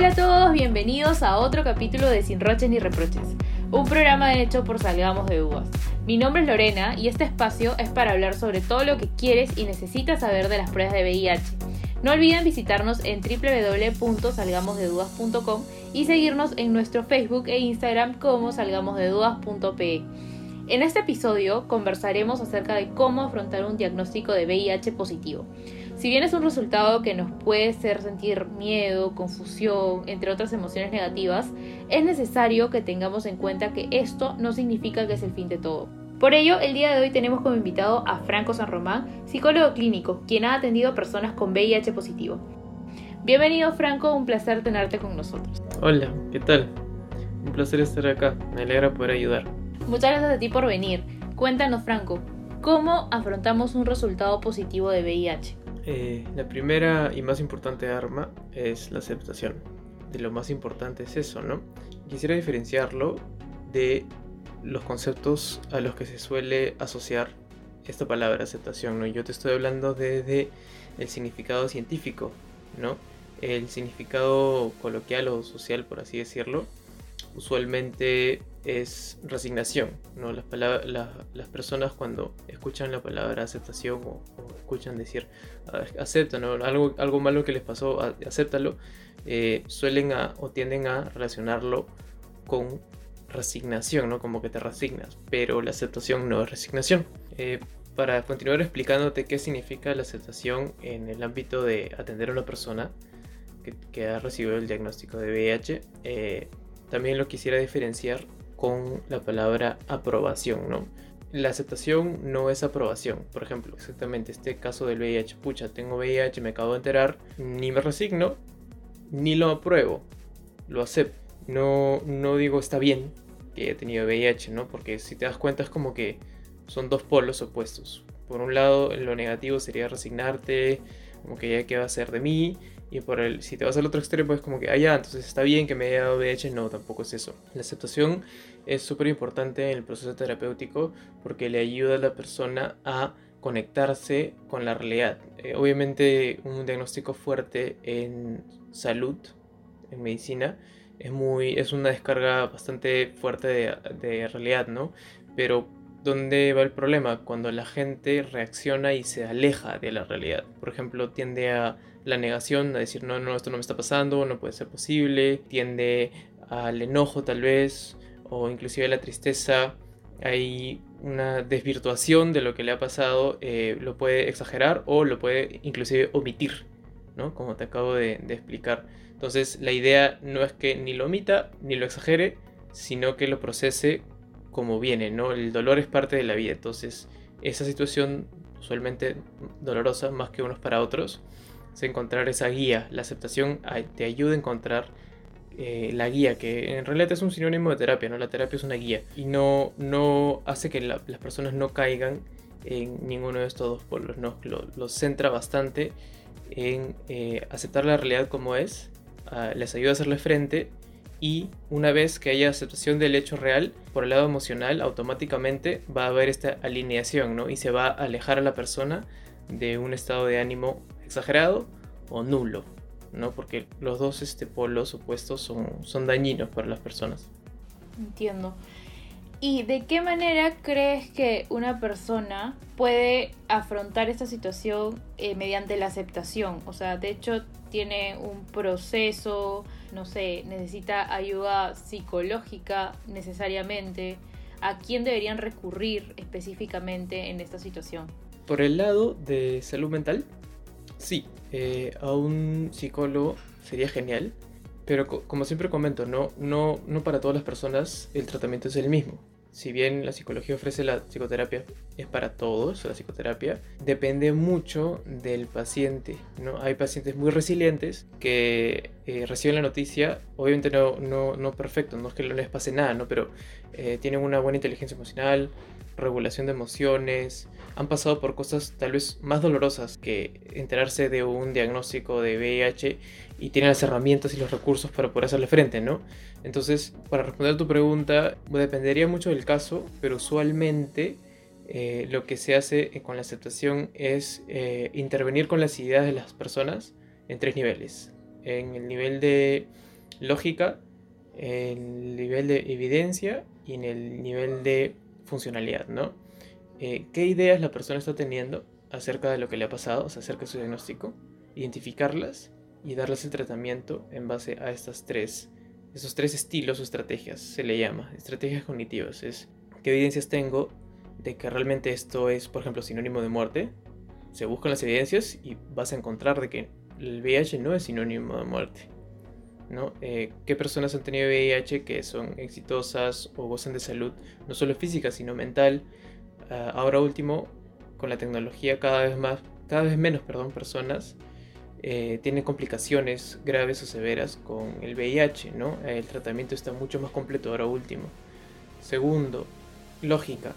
Hola a todos, bienvenidos a otro capítulo de Sin Roches ni Reproches, un programa hecho por Salgamos de Dudas. Mi nombre es Lorena y este espacio es para hablar sobre todo lo que quieres y necesitas saber de las pruebas de VIH. No olviden visitarnos en www.salgamosdedudas.com y seguirnos en nuestro Facebook e Instagram como salgamosdedudas.pe. En este episodio conversaremos acerca de cómo afrontar un diagnóstico de VIH positivo. Si bien es un resultado que nos puede hacer sentir miedo, confusión, entre otras emociones negativas, es necesario que tengamos en cuenta que esto no significa que es el fin de todo. Por ello, el día de hoy tenemos como invitado a Franco San Román, psicólogo clínico, quien ha atendido personas con VIH positivo. Bienvenido Franco, un placer tenerte con nosotros. Hola, ¿qué tal? Un placer estar acá, me alegra poder ayudar. Muchas gracias a ti por venir. Cuéntanos Franco, ¿cómo afrontamos un resultado positivo de VIH? Eh, la primera y más importante arma es la aceptación. De lo más importante es eso, ¿no? Quisiera diferenciarlo de los conceptos a los que se suele asociar esta palabra aceptación, ¿no? Yo te estoy hablando desde el significado científico, ¿no? El significado coloquial o social, por así decirlo, usualmente es resignación, ¿no? Las, las personas cuando escuchan la palabra aceptación o, escuchan decir aceptan, algo, algo malo que les pasó, acéptalo, eh, suelen o tienden a relacionarlo con resignación, ¿no? Como que te resignas, pero la aceptación no es resignación. Eh, para continuar explicándote qué significa la aceptación en el ámbito de atender a una persona que, ha recibido el diagnóstico de VIH, eh, también lo quisiera diferenciar con la palabra aprobación, ¿no? La aceptación no es aprobación. Por ejemplo, exactamente este caso del VIH. Pucha, tengo VIH, me acabo de enterar, ni me resigno, ni lo apruebo. Lo acepto no, no digo está bien que haya tenido VIH, ¿no? Porque si te das cuenta es como que son dos polos opuestos. Por un lado, lo negativo sería resignarte, como que ya qué va a ser de mí. Y por el, si te vas al otro extremo es como que, ah, ya, entonces está bien que me haya dado VIH. No, tampoco es eso. La aceptación es súper importante en el proceso terapéutico porque le ayuda a la persona a conectarse con la realidad. Eh, obviamente un diagnóstico fuerte en salud, en medicina, es, muy, es una descarga bastante fuerte de, realidad, ¿no? Pero ¿dónde va el problema? Cuando la gente reacciona y se aleja de la realidad. Por ejemplo, tiende a la negación, a decir, no, no, esto no me está pasando, no puede ser posible. Tiende al enojo tal vez, o inclusive a la tristeza. Hay una desvirtuación de lo que le ha pasado, eh, lo puede exagerar o lo puede inclusive omitir, ¿no? Como te acabo de, de explicar. Entonces la idea no es que ni lo omita ni lo exagere, sino que lo procese como viene, ¿no? El dolor es parte de la vida, entonces esa situación usualmente dolorosa más que unos para otros, es encontrar esa guía, la aceptación te ayuda a encontrar eh, la guía, que en realidad es un sinónimo de terapia, ¿no? La terapia es una guía y no, no hace que las personas no caigan en ninguno de estos dos polos, ¿no? Lo, centra bastante en eh, aceptar la realidad como es les ayuda a hacerle frente y una vez que haya aceptación del hecho real, por el lado emocional, automáticamente va a haber esta alineación, ¿no? Y se va a alejar a la persona de un estado de ánimo exagerado o nulo, ¿no? Porque los dos este, polos opuestos son, son dañinos para las personas. Entiendo. ¿Y de qué manera crees que una persona puede afrontar esta situación eh, mediante la aceptación? O sea, de hecho, tiene un proceso, no sé, necesita ayuda psicológica necesariamente, ¿a quién deberían recurrir específicamente en esta situación? Por el lado de salud mental, sí, eh, a un psicólogo sería genial, pero como siempre comento, no, no, no para todas las personas el tratamiento es el mismo si bien la psicología ofrece la psicoterapia, es para todos la psicoterapia, depende mucho del paciente. ¿no? Hay pacientes muy resilientes que eh, reciben la noticia, obviamente no, no, no, perfecto, no es que no les pase nada, ¿no? pero eh, tienen una buena inteligencia emocional, regulación de emociones, han pasado por cosas tal vez más dolorosas que enterarse de un diagnóstico de VIH y tienen las herramientas y los recursos para poder hacerle frente, ¿no? Entonces, para responder a tu pregunta, dependería mucho del caso, pero usualmente eh, lo que se hace con la aceptación es eh, intervenir con las ideas de las personas en tres niveles. En el nivel de lógica, el nivel de evidencia y en el nivel de funcionalidad, ¿no? Eh, ¿Qué ideas la persona está teniendo acerca de lo que le ha pasado, o acerca de su diagnóstico? Identificarlas y darles el tratamiento en base a estas tres, esos tres estilos o estrategias, se le llama, estrategias cognitivas. Es qué evidencias tengo de que realmente esto es, por ejemplo, sinónimo de muerte. Se buscan las evidencias y vas a encontrar de que el VIH no es sinónimo de muerte. ¿no? Eh, ¿Qué personas han tenido VIH que son exitosas o gozan de salud, no solo física, sino mental? Ah, ahora último, con la tecnología cada vez más, cada vez menos, perdón, personas eh, tienen complicaciones graves o severas con el VIH, ¿no? El tratamiento está mucho más completo ahora último. Segundo, lógica.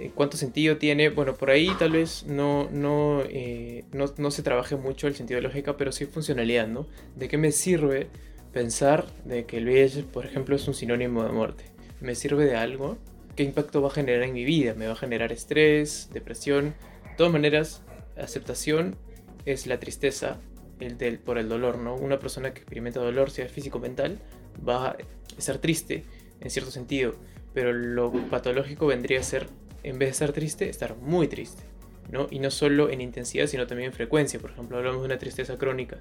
Eh, ¿Cuánto sentido tiene? Bueno, por ahí tal vez no, no, eh, no, no, se trabaje mucho el sentido de lógica, pero sí funcionalidad, ¿no? ¿De qué me sirve pensar de que el VIH, por ejemplo, es un sinónimo de muerte? ¿Me sirve de algo? ¿Qué impacto va a generar en mi vida? ¿Me va a generar estrés, depresión? De todas maneras, aceptación es la tristeza el del, por el dolor, ¿no? Una persona que experimenta dolor, sea físico o mental, va a estar triste en cierto sentido, pero lo patológico vendría a ser, en vez de estar triste, estar muy triste, ¿no? Y no solo en intensidad, sino también en frecuencia, por ejemplo, hablamos de una tristeza crónica.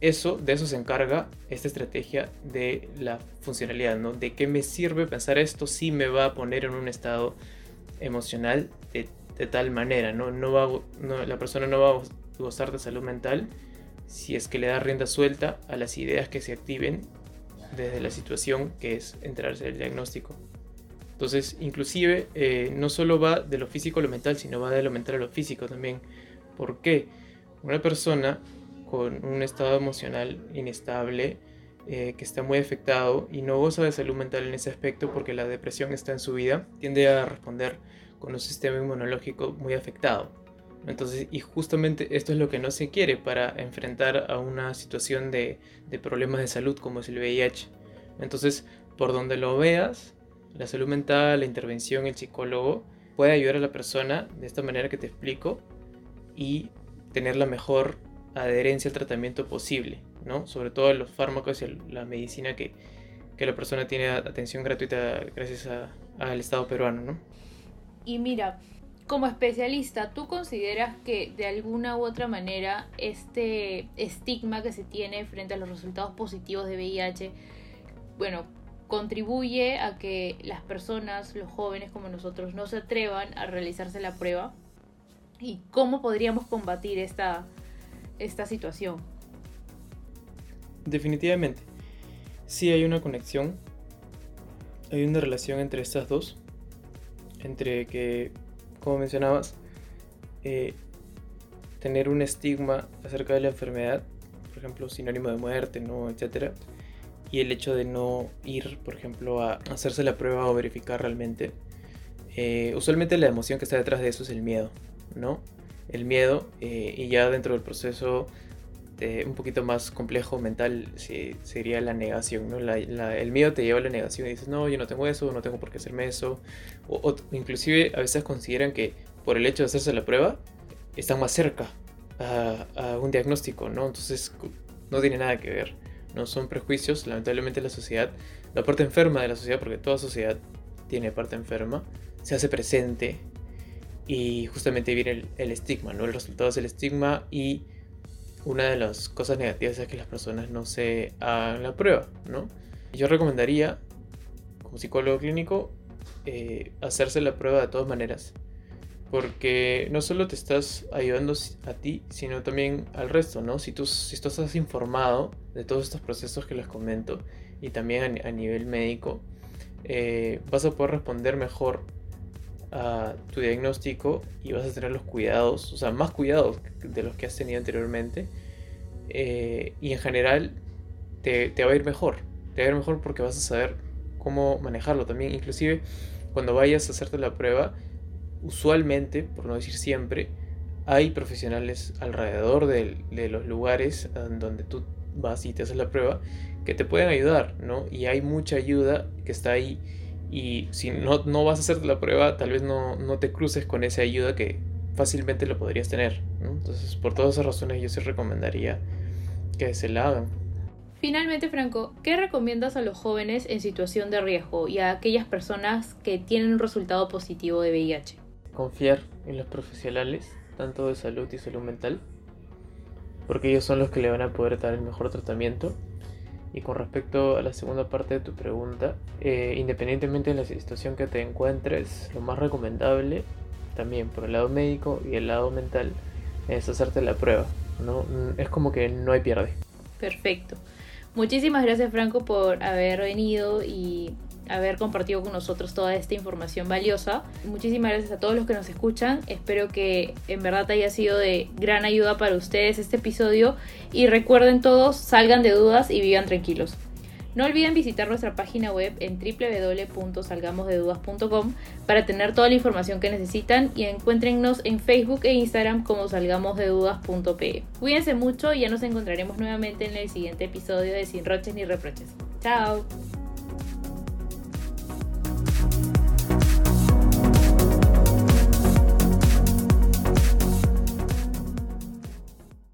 Eso, de eso se encarga esta estrategia de la funcionalidad, ¿no? De qué me sirve pensar esto si me va a poner en un estado emocional de, tal manera, ¿no? No va, la persona no va a gozar de salud mental si es que le da rienda suelta a las ideas que se activen desde la situación que es enterarse del diagnóstico. Entonces, inclusive, eh, no solo va de lo físico a lo mental, sino va de lo mental a lo físico también. ¿Por qué? Una persona con un estado emocional inestable, eh, que está muy afectado y no goza de salud mental en ese aspecto porque la depresión está en su vida, tiende a responder con un sistema inmunológico muy afectado. Entonces, y justamente esto es lo que no se quiere para enfrentar a una situación de, problemas de salud como es el VIH. Entonces, por donde lo veas, la salud mental, la intervención, el psicólogo, puede ayudar a la persona de esta manera que te explico y tener la mejor adherencia al tratamiento posible, ¿no? Sobre todo los fármacos y la medicina que, que la persona tiene atención gratuita gracias al Estado peruano, ¿no? Y mira, como especialista, ¿tú consideras que de alguna u otra manera este estigma que se tiene frente a los resultados positivos de VIH, bueno, contribuye a que las personas, los jóvenes como nosotros, no se atrevan a realizarse la prueba? ¿Y cómo podríamos combatir esta, esta situación? Definitivamente, sí hay una conexión, hay una relación entre estas dos, entre que como mencionabas, eh, tener un estigma acerca de la enfermedad, por ejemplo, sinónimo de muerte, ¿no? etcétera, y el hecho de no ir, por ejemplo, a hacerse la prueba o verificar realmente. Eh, usualmente la emoción que está detrás de eso es el miedo, ¿no? El miedo, eh, y ya dentro del proceso un poquito más complejo mental sería la negación, ¿no? el miedo te lleva a la negación y dices, no, yo no tengo eso, no tengo por qué hacerme eso. O, inclusive a veces consideran que por el hecho de hacerse la prueba, están más cerca a, un diagnóstico, ¿no? Entonces no tiene nada que ver, ¿no? Son prejuicios, lamentablemente la sociedad, la parte enferma de la sociedad, porque toda sociedad tiene parte enferma, se hace presente y justamente viene el, estigma, ¿no? El resultado es el estigma y una de las cosas negativas es que las personas no se hagan la prueba, ¿no? Yo recomendaría, como psicólogo clínico, eh, hacerse la prueba de todas maneras. Porque no solo te estás ayudando a ti, sino también al resto, ¿no? Si tú, si tú estás informado de todos estos procesos que les comento y también a, nivel médico, eh, vas a poder responder mejor a tu diagnóstico y vas a tener los cuidados, o sea, más cuidados de los que has tenido anteriormente. Eh, y en general te, va a ir mejor. Te va a ir mejor porque vas a saber cómo manejarlo también. Inclusive cuando vayas a hacerte la prueba, usualmente, por no decir siempre, hay profesionales alrededor de, los lugares donde tú vas y te haces la prueba que te pueden ayudar, ¿no? Y hay mucha ayuda que está ahí y si no, no vas a hacer la prueba, tal vez no, no, te cruces con esa ayuda que fácilmente lo podrías tener. Entonces, por todas esas razones, yo sí recomendaría que se la hagan. Finalmente, Franco, ¿qué recomiendas a los jóvenes en situación de riesgo y a aquellas personas que tienen un resultado positivo de VIH? Confiar en los profesionales, tanto de salud y salud mental, porque ellos son los que le van a poder dar el mejor tratamiento. Y con respecto a la segunda parte de tu pregunta, eh, independientemente de la situación que te encuentres, lo más recomendable, también por el lado médico y el lado mental, es hacerte la prueba. ¿no? Es como que no hay pierde. Perfecto. Muchísimas gracias Franco por haber venido y haber compartido con nosotros toda esta información valiosa. Muchísimas gracias a todos los que nos escuchan. Espero que en verdad haya sido de gran ayuda para ustedes este episodio y recuerden todos, salgan de dudas y vivan tranquilos. No olviden visitar nuestra página web en www.salgamosdedudas.com para tener toda la información que necesitan y encuéntrennos en Facebook e Instagram como salgamosdedudas.pe. Cuídense mucho y ya nos encontraremos nuevamente en el siguiente episodio de Sin Roches ni Reproches. ¡Chao!